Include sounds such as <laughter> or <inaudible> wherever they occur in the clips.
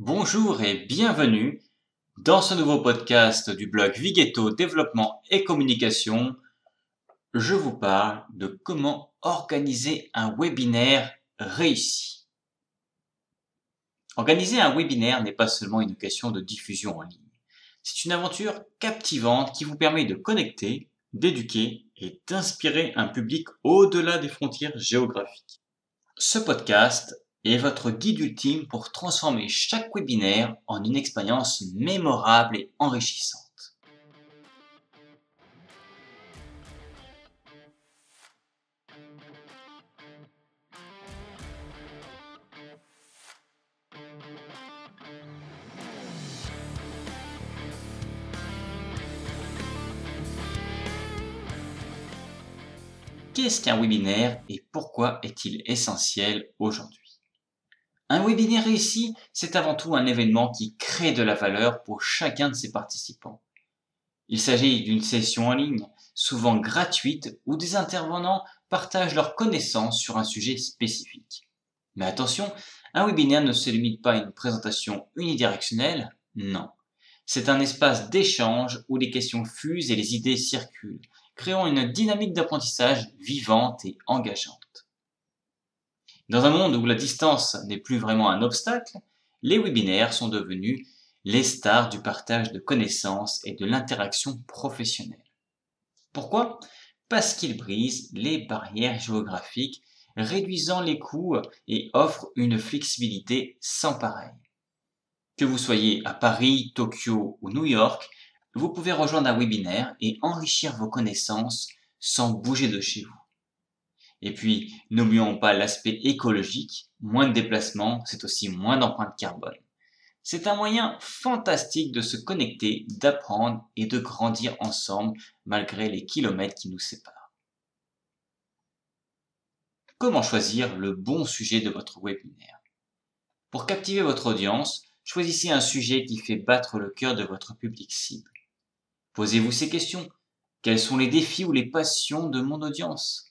Bonjour et bienvenue dans ce nouveau podcast du blog Vigetto Développement et Communication. Je vous parle de comment organiser un webinaire réussi. Organiser un webinaire n'est pas seulement une question de diffusion en ligne. C'est une aventure captivante qui vous permet de connecter, d'éduquer et d'inspirer un public au-delà des frontières géographiques. Ce podcast est votre guide ultime pour transformer chaque webinaire en une expérience mémorable et enrichissante. Qu'est-ce qu'un webinaire et pourquoi est-il essentiel aujourd'hui? Un webinaire réussi, c'est avant tout un événement qui crée de la valeur pour chacun de ses participants. Il s'agit d'une session en ligne, souvent gratuite, où des intervenants partagent leurs connaissances sur un sujet spécifique. Mais attention, un webinaire ne se limite pas à une présentation unidirectionnelle, non. C'est un espace d'échange où les questions fusent et les idées circulent, créant une dynamique d'apprentissage vivante et engageante. Dans un monde où la distance n'est plus vraiment un obstacle, les webinaires sont devenus les stars du partage de connaissances et de l'interaction professionnelle. Pourquoi? Parce qu'ils brisent les barrières géographiques, réduisant les coûts et offrent une flexibilité sans pareil. Que vous soyez à Paris, Tokyo ou New York, vous pouvez rejoindre un webinaire et enrichir vos connaissances sans bouger de chez vous. Et puis, n'oublions pas l'aspect écologique. Moins de déplacements, c'est aussi moins d'empreinte carbone. C'est un moyen fantastique de se connecter, d'apprendre et de grandir ensemble malgré les kilomètres qui nous séparent. Comment choisir le bon sujet de votre webinaire? Pour captiver votre audience, choisissez un sujet qui fait battre le cœur de votre public cible. Posez-vous ces questions. Quels sont les défis ou les passions de mon audience?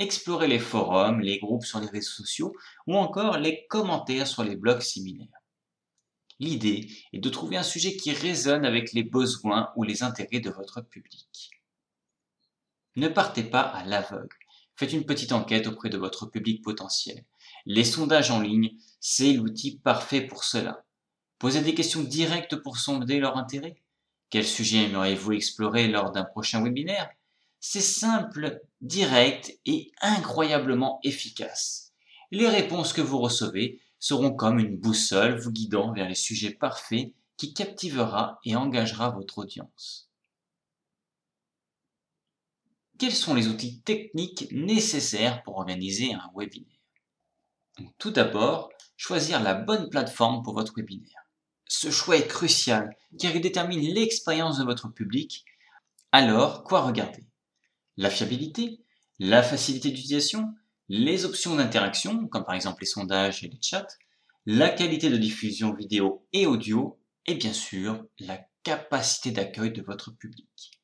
Explorez les forums, les groupes sur les réseaux sociaux ou encore les commentaires sur les blogs similaires. L'idée est de trouver un sujet qui résonne avec les besoins ou les intérêts de votre public. Ne partez pas à l'aveugle. Faites une petite enquête auprès de votre public potentiel. Les sondages en ligne, c'est l'outil parfait pour cela. Posez des questions directes pour sonder leur intérêt. Quel sujet aimeriez-vous explorer lors d'un prochain webinaire? C'est simple, direct et incroyablement efficace. Les réponses que vous recevez seront comme une boussole vous guidant vers les sujets parfaits qui captivera et engagera votre audience. Quels sont les outils techniques nécessaires pour organiser un webinaire? Tout d'abord, choisir la bonne plateforme pour votre webinaire. Ce choix est crucial car il détermine l'expérience de votre public. Alors, quoi regarder? La fiabilité, la facilité d'utilisation, les options d'interaction, comme par exemple les sondages et les chats, la qualité de diffusion vidéo et audio, et bien sûr la capacité d'accueil de votre public.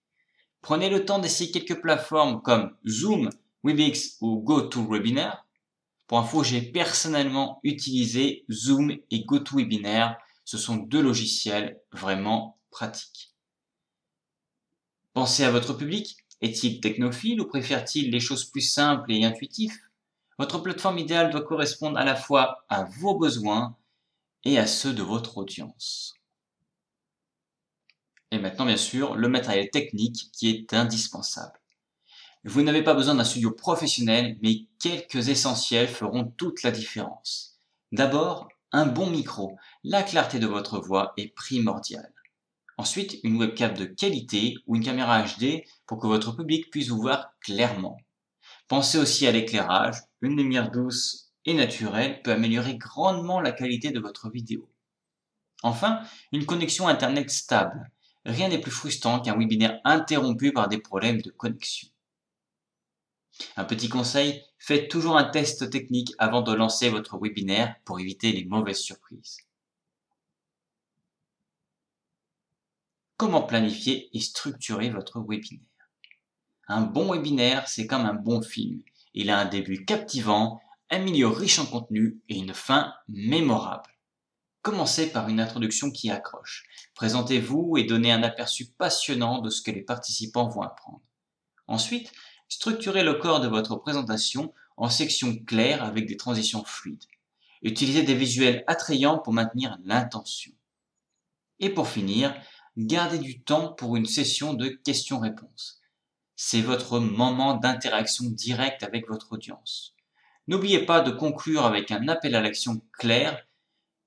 Prenez le temps d'essayer quelques plateformes comme Zoom, Webex ou GoToWebinar. Pour info, j'ai personnellement utilisé Zoom et GoToWebinar. Ce sont deux logiciels vraiment pratiques. Pensez à votre public, est-il technophile ou préfère-t-il les choses plus simples et intuitives? Votre plateforme idéale doit correspondre à la fois à vos besoins et à ceux de votre audience. Et maintenant, bien sûr, le matériel technique qui est indispensable. Vous n'avez pas besoin d'un studio professionnel, mais quelques essentiels feront toute la différence. D'abord, un bon micro. La clarté de votre voix est primordiale. Ensuite, une webcam de qualité ou une caméra HD pour que votre public puisse vous voir clairement. Pensez aussi à l'éclairage. Une lumière douce et naturelle peut améliorer grandement la qualité de votre vidéo. Enfin, une connexion Internet stable. Rien n'est plus frustrant qu'un webinaire interrompu par des problèmes de connexion. Un petit conseil, faites toujours un test technique avant de lancer votre webinaire pour éviter les mauvaises surprises. Comment planifier et structurer votre webinaire? Un bon webinaire, c'est comme un bon film. Il a un début captivant, un milieu riche en contenu et une fin mémorable. Commencez par une introduction qui accroche. Présentez-vous et donnez un aperçu passionnant de ce que les participants vont apprendre. Ensuite, structurez le corps de votre présentation en sections claires avec des transitions fluides. Utilisez des visuels attrayants pour maintenir l'intention. Et pour finir, gardez du temps pour une session de questions-réponses. C'est votre moment d'interaction directe avec votre audience. N'oubliez pas de conclure avec un appel à l'action clair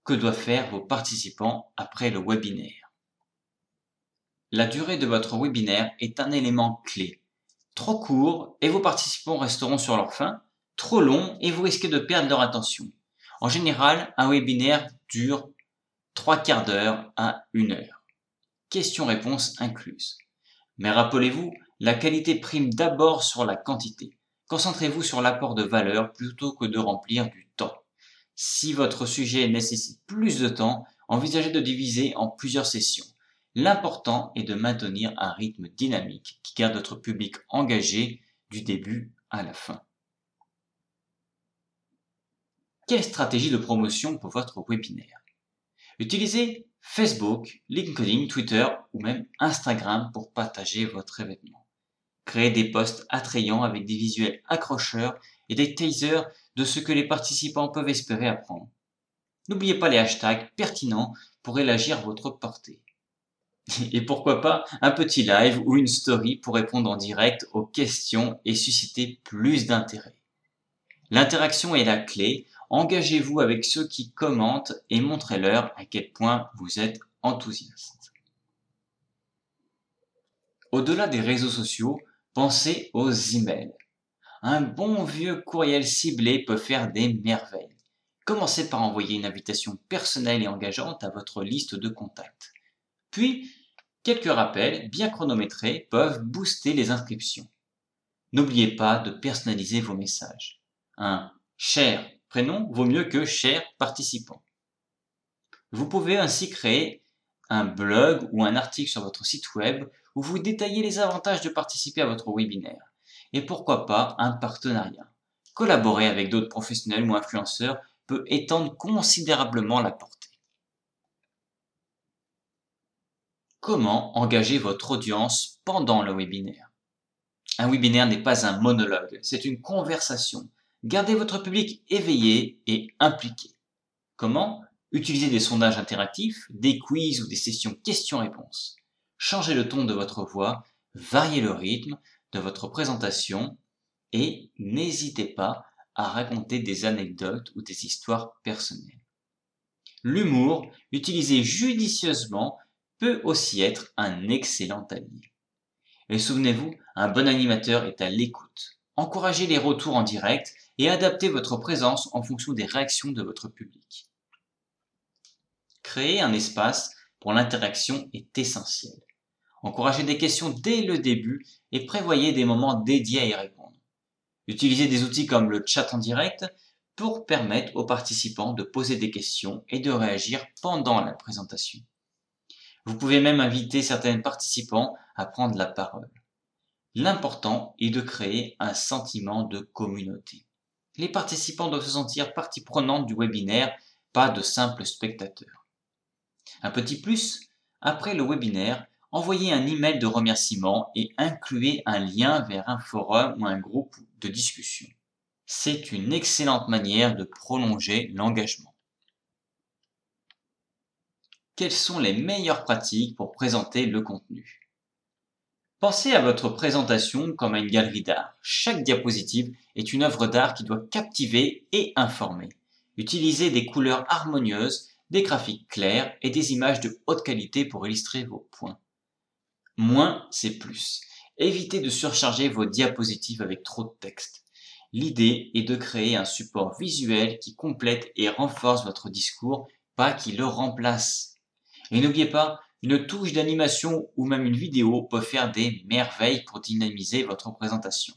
que doivent faire vos participants après le webinaire. La durée de votre webinaire est un élément clé. Trop court et vos participants resteront sur leur faim, trop long et vous risquez de perdre leur attention. En général, un webinaire dure trois quarts d'heure à une heure. Questions-réponses incluses. Mais rappelez-vous, la qualité prime d'abord sur la quantité. Concentrez-vous sur l'apport de valeur plutôt que de remplir du temps. Si votre sujet nécessite plus de temps, envisagez de diviser en plusieurs sessions. L'important est de maintenir un rythme dynamique qui garde votre public engagé du début à la fin. Quelle stratégie de promotion pour votre webinaire? Utilisez Facebook, LinkedIn, Twitter ou même Instagram pour partager votre événement. Créez des posts attrayants avec des visuels accrocheurs et des teasers de ce que les participants peuvent espérer apprendre. N'oubliez pas les hashtags pertinents pour élargir votre portée. <laughs> Et pourquoi pas un petit live ou une story pour répondre en direct aux questions et susciter plus d'intérêt. L'interaction est la clé. Engagez-vous avec ceux qui commentent et montrez-leur à quel point vous êtes enthousiaste. Au-delà des réseaux sociaux, pensez aux emails. Un bon vieux courriel ciblé peut faire des merveilles. Commencez par envoyer une invitation personnelle et engageante à votre liste de contacts. Puis, quelques rappels bien chronométrés peuvent booster les inscriptions. N'oubliez pas de personnaliser vos messages. Un cher prénom vaut mieux que cher participant. Vous pouvez ainsi créer un blog ou un article sur votre site web où vous détaillez les avantages de participer à votre webinaire et pourquoi pas un partenariat. Collaborer avec d'autres professionnels ou influenceurs peut étendre considérablement la portée. Comment engager votre audience pendant le webinaire? Un webinaire n'est pas un monologue, c'est une conversation. Gardez votre public éveillé et impliqué. Comment Utilisez des sondages interactifs, des quiz ou des sessions questions-réponses? Changez le ton de votre voix, variez le rythme, de votre présentation et n'hésitez pas à raconter des anecdotes ou des histoires personnelles. L'humour, utilisé judicieusement, peut aussi être un excellent allié. Et souvenez-vous, un bon animateur est à l'écoute. Encouragez les retours en direct et adaptez votre présence en fonction des réactions de votre public. Créer un espace pour l'interaction est essentiel. Encouragez des questions dès le début et prévoyez des moments dédiés à y répondre. Utilisez des outils comme le chat en direct pour permettre aux participants de poser des questions et de réagir pendant la présentation. Vous pouvez même inviter certains participants à prendre la parole. L'important est de créer un sentiment de communauté. Les participants doivent se sentir partie prenante du webinaire, pas de simples spectateurs. Un petit plus, après le webinaire, envoyez un email de remerciement et incluez un lien vers un forum ou un groupe de discussion. C'est une excellente manière de prolonger l'engagement. Quelles sont les meilleures pratiques pour présenter le contenu? Pensez à votre présentation comme à une galerie d'art. Chaque diapositive est une œuvre d'art qui doit captiver et informer. Utilisez des couleurs harmonieuses, des graphiques clairs et des images de haute qualité pour illustrer vos points. Moins, c'est plus. Évitez de surcharger vos diapositives avec trop de texte. L'idée est de créer un support visuel qui complète et renforce votre discours, pas qui le remplace. Et n'oubliez pas, une touche d'animation ou même une vidéo peut faire des merveilles pour dynamiser votre présentation.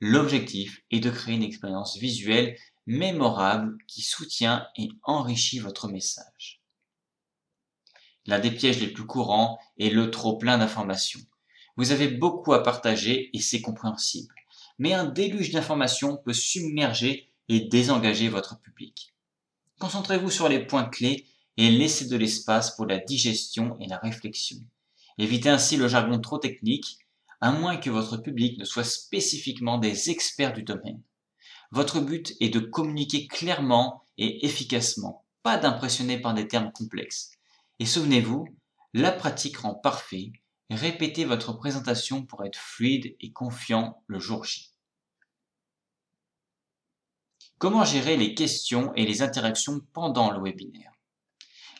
L'objectif est de créer une expérience visuelle mémorable qui soutient et enrichit votre message. L'un des pièges les plus courants est le trop plein d'informations. Vous avez beaucoup à partager et c'est compréhensible. Mais un déluge d'informations peut submerger et désengager votre public. Concentrez-vous sur les points clés et laissez de l'espace pour la digestion et la réflexion. Évitez ainsi le jargon trop technique, à moins que votre public ne soit spécifiquement des experts du domaine. Votre but est de communiquer clairement et efficacement, pas d'impressionner par des termes complexes. Et souvenez-vous, la pratique rend parfait. Répétez votre présentation pour être fluide et confiant le jour J. Comment gérer les questions et les interactions pendant le webinaire?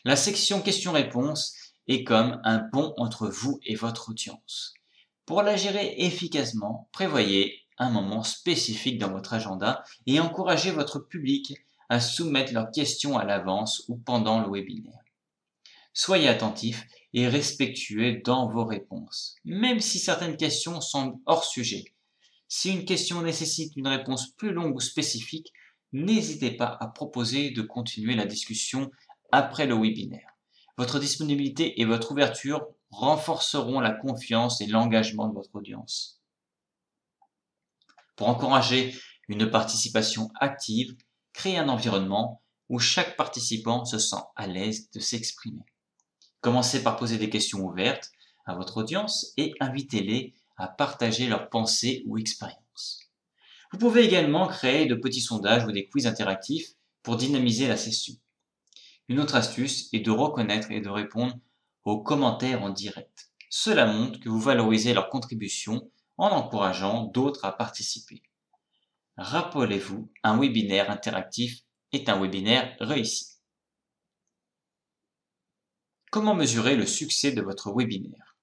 La section questions-réponses est comme un pont entre vous et votre audience. Pour la gérer efficacement, prévoyez un moment spécifique dans votre agenda et encouragez votre public à soumettre leurs questions à l'avance ou pendant le webinaire. Soyez attentif et respectueux dans vos réponses, même si certaines questions semblent hors sujet. Si une question nécessite une réponse plus longue ou spécifique, n'hésitez pas à proposer de continuer la discussion après le webinaire. Votre disponibilité et votre ouverture renforceront la confiance et l'engagement de votre audience. Pour encourager une participation active, créez un environnement où chaque participant se sent à l'aise de s'exprimer. Commencez par poser des questions ouvertes à votre audience et invitez-les à partager leurs pensées ou expériences. Vous pouvez également créer de petits sondages ou des quiz interactifs pour dynamiser la session. Une autre astuce est de reconnaître et de répondre aux commentaires en direct. Cela montre que vous valorisez leur contribution en encourageant d'autres à participer. Rappelez-vous, un webinaire interactif est un webinaire réussi. Comment mesurer le succès de votre webinaire?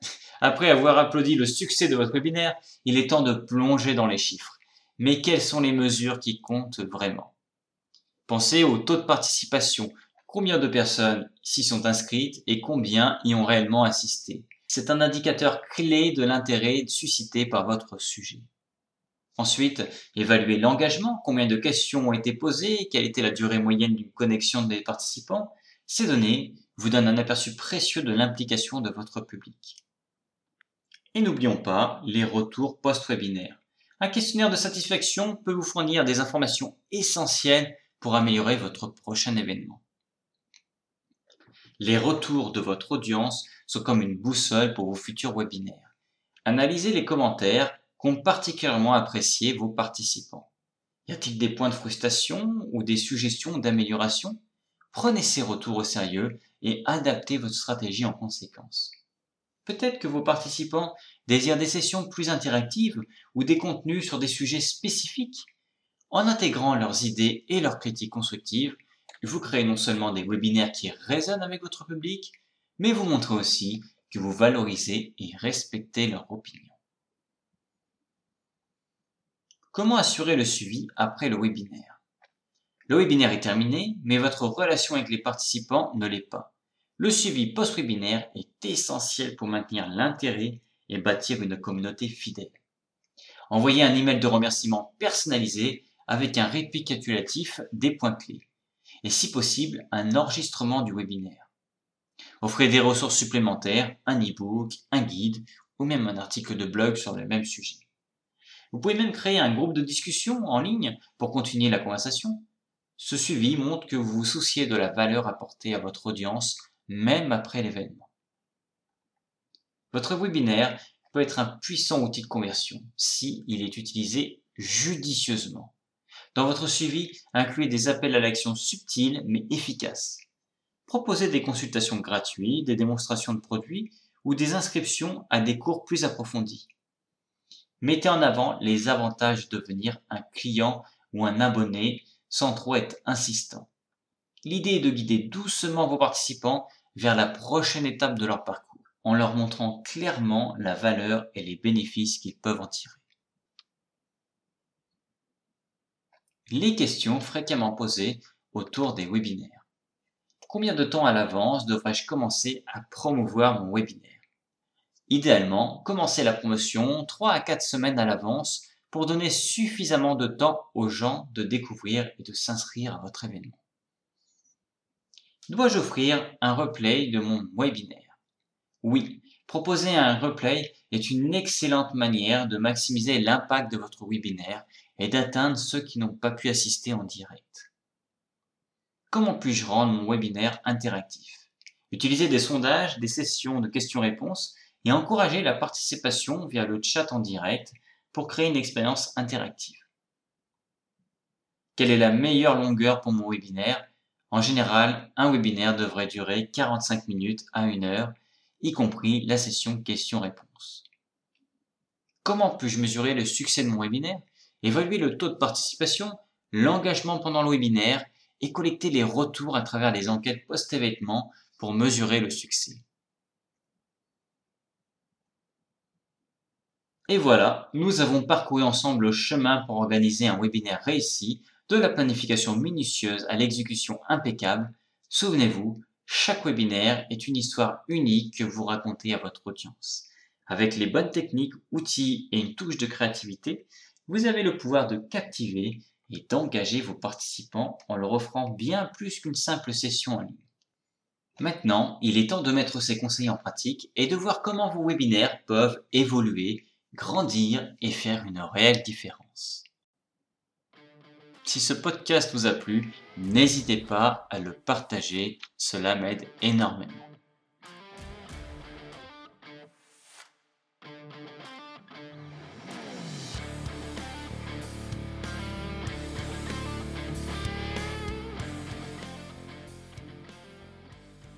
<laughs> Après avoir applaudi le succès de votre webinaire, il est temps de plonger dans les chiffres. Mais quelles sont les mesures qui comptent vraiment? Pensez au taux de participation. Combien de personnes s'y sont inscrites et combien y ont réellement assisté? C'est un indicateur clé de l'intérêt suscité par votre sujet. Ensuite, évaluez l'engagement, combien de questions ont été posées, quelle était la durée moyenne d'une connexion des participants? Ces données vous donnent un aperçu précieux de l'implication de votre public. Et n'oublions pas les retours post-webinaire. Un questionnaire de satisfaction peut vous fournir des informations essentielles pour améliorer votre prochain événement. Les retours de votre audience sont comme une boussole pour vos futurs webinaires. Analysez les commentaires qu'ont particulièrement apprécié vos participants. Y a-t-il des points de frustration ou des suggestions d'amélioration? Prenez ces retours au sérieux et adaptez votre stratégie en conséquence. Peut-être que vos participants désirent des sessions plus interactives ou des contenus sur des sujets spécifiques. En intégrant leurs idées et leurs critiques constructives, vous créez non seulement des webinaires qui résonnent avec votre public, mais vous montrez aussi que vous valorisez et respectez leur opinion. Comment assurer le suivi après le webinaire? Le webinaire est terminé, mais votre relation avec les participants ne l'est pas. Le suivi post-webinaire est essentiel pour maintenir l'intérêt et bâtir une communauté fidèle. Envoyez un email de remerciement personnalisé avec un récapitulatif des points clés et si possible un enregistrement du webinaire. Offrez des ressources supplémentaires, un e-book, un guide ou même un article de blog sur le même sujet. Vous pouvez même créer un groupe de discussion en ligne pour continuer la conversation. Ce suivi montre que vous vous souciez de la valeur apportée à votre audience même après l'événement. Votre webinaire peut être un puissant outil de conversion si il est utilisé judicieusement. Dans votre suivi, incluez des appels à l'action subtils mais efficaces. Proposez des consultations gratuites, des démonstrations de produits ou des inscriptions à des cours plus approfondis. Mettez en avant les avantages de devenir un client ou un abonné sans trop être insistant. L'idée est de guider doucement vos participants vers la prochaine étape de leur parcours, en leur montrant clairement la valeur et les bénéfices qu'ils peuvent en tirer. Les questions fréquemment posées autour des webinaires. Combien de temps à l'avance devrais-je commencer à promouvoir mon webinaire? Idéalement, commencez la promotion 3 à 4 semaines à l'avance pour donner suffisamment de temps aux gens de découvrir et de s'inscrire à votre événement. Dois-je offrir un replay de mon webinaire? Oui, proposer un replay est une excellente manière de maximiser l'impact de votre webinaire et d'atteindre ceux qui n'ont pas pu assister en direct. Comment puis-je rendre mon webinaire interactif? Utiliser des sondages, des sessions de questions-réponses et encourager la participation via le chat en direct pour créer une expérience interactive. Quelle est la meilleure longueur pour mon webinaire? En général, un webinaire devrait durer 45 minutes à 1 heure, y compris la session questions-réponses. Comment puis-je mesurer le succès de mon webinaire? Évaluer le taux de participation, l'engagement pendant le webinaire et collecter les retours à travers les enquêtes post-événement pour mesurer le succès. Et voilà, nous avons parcouru ensemble le chemin pour organiser un webinaire réussi, de la planification minutieuse à l'exécution impeccable. Souvenez-vous, chaque webinaire est une histoire unique que vous racontez à votre audience. Avec les bonnes techniques, outils et une touche de créativité, vous avez le pouvoir de captiver et d'engager vos participants en leur offrant bien plus qu'une simple session en ligne. Maintenant, il est temps de mettre ces conseils en pratique et de voir comment vos webinaires peuvent évoluer, grandir et faire une réelle différence. Si ce podcast vous a plu, n'hésitez pas à le partager, cela m'aide énormément.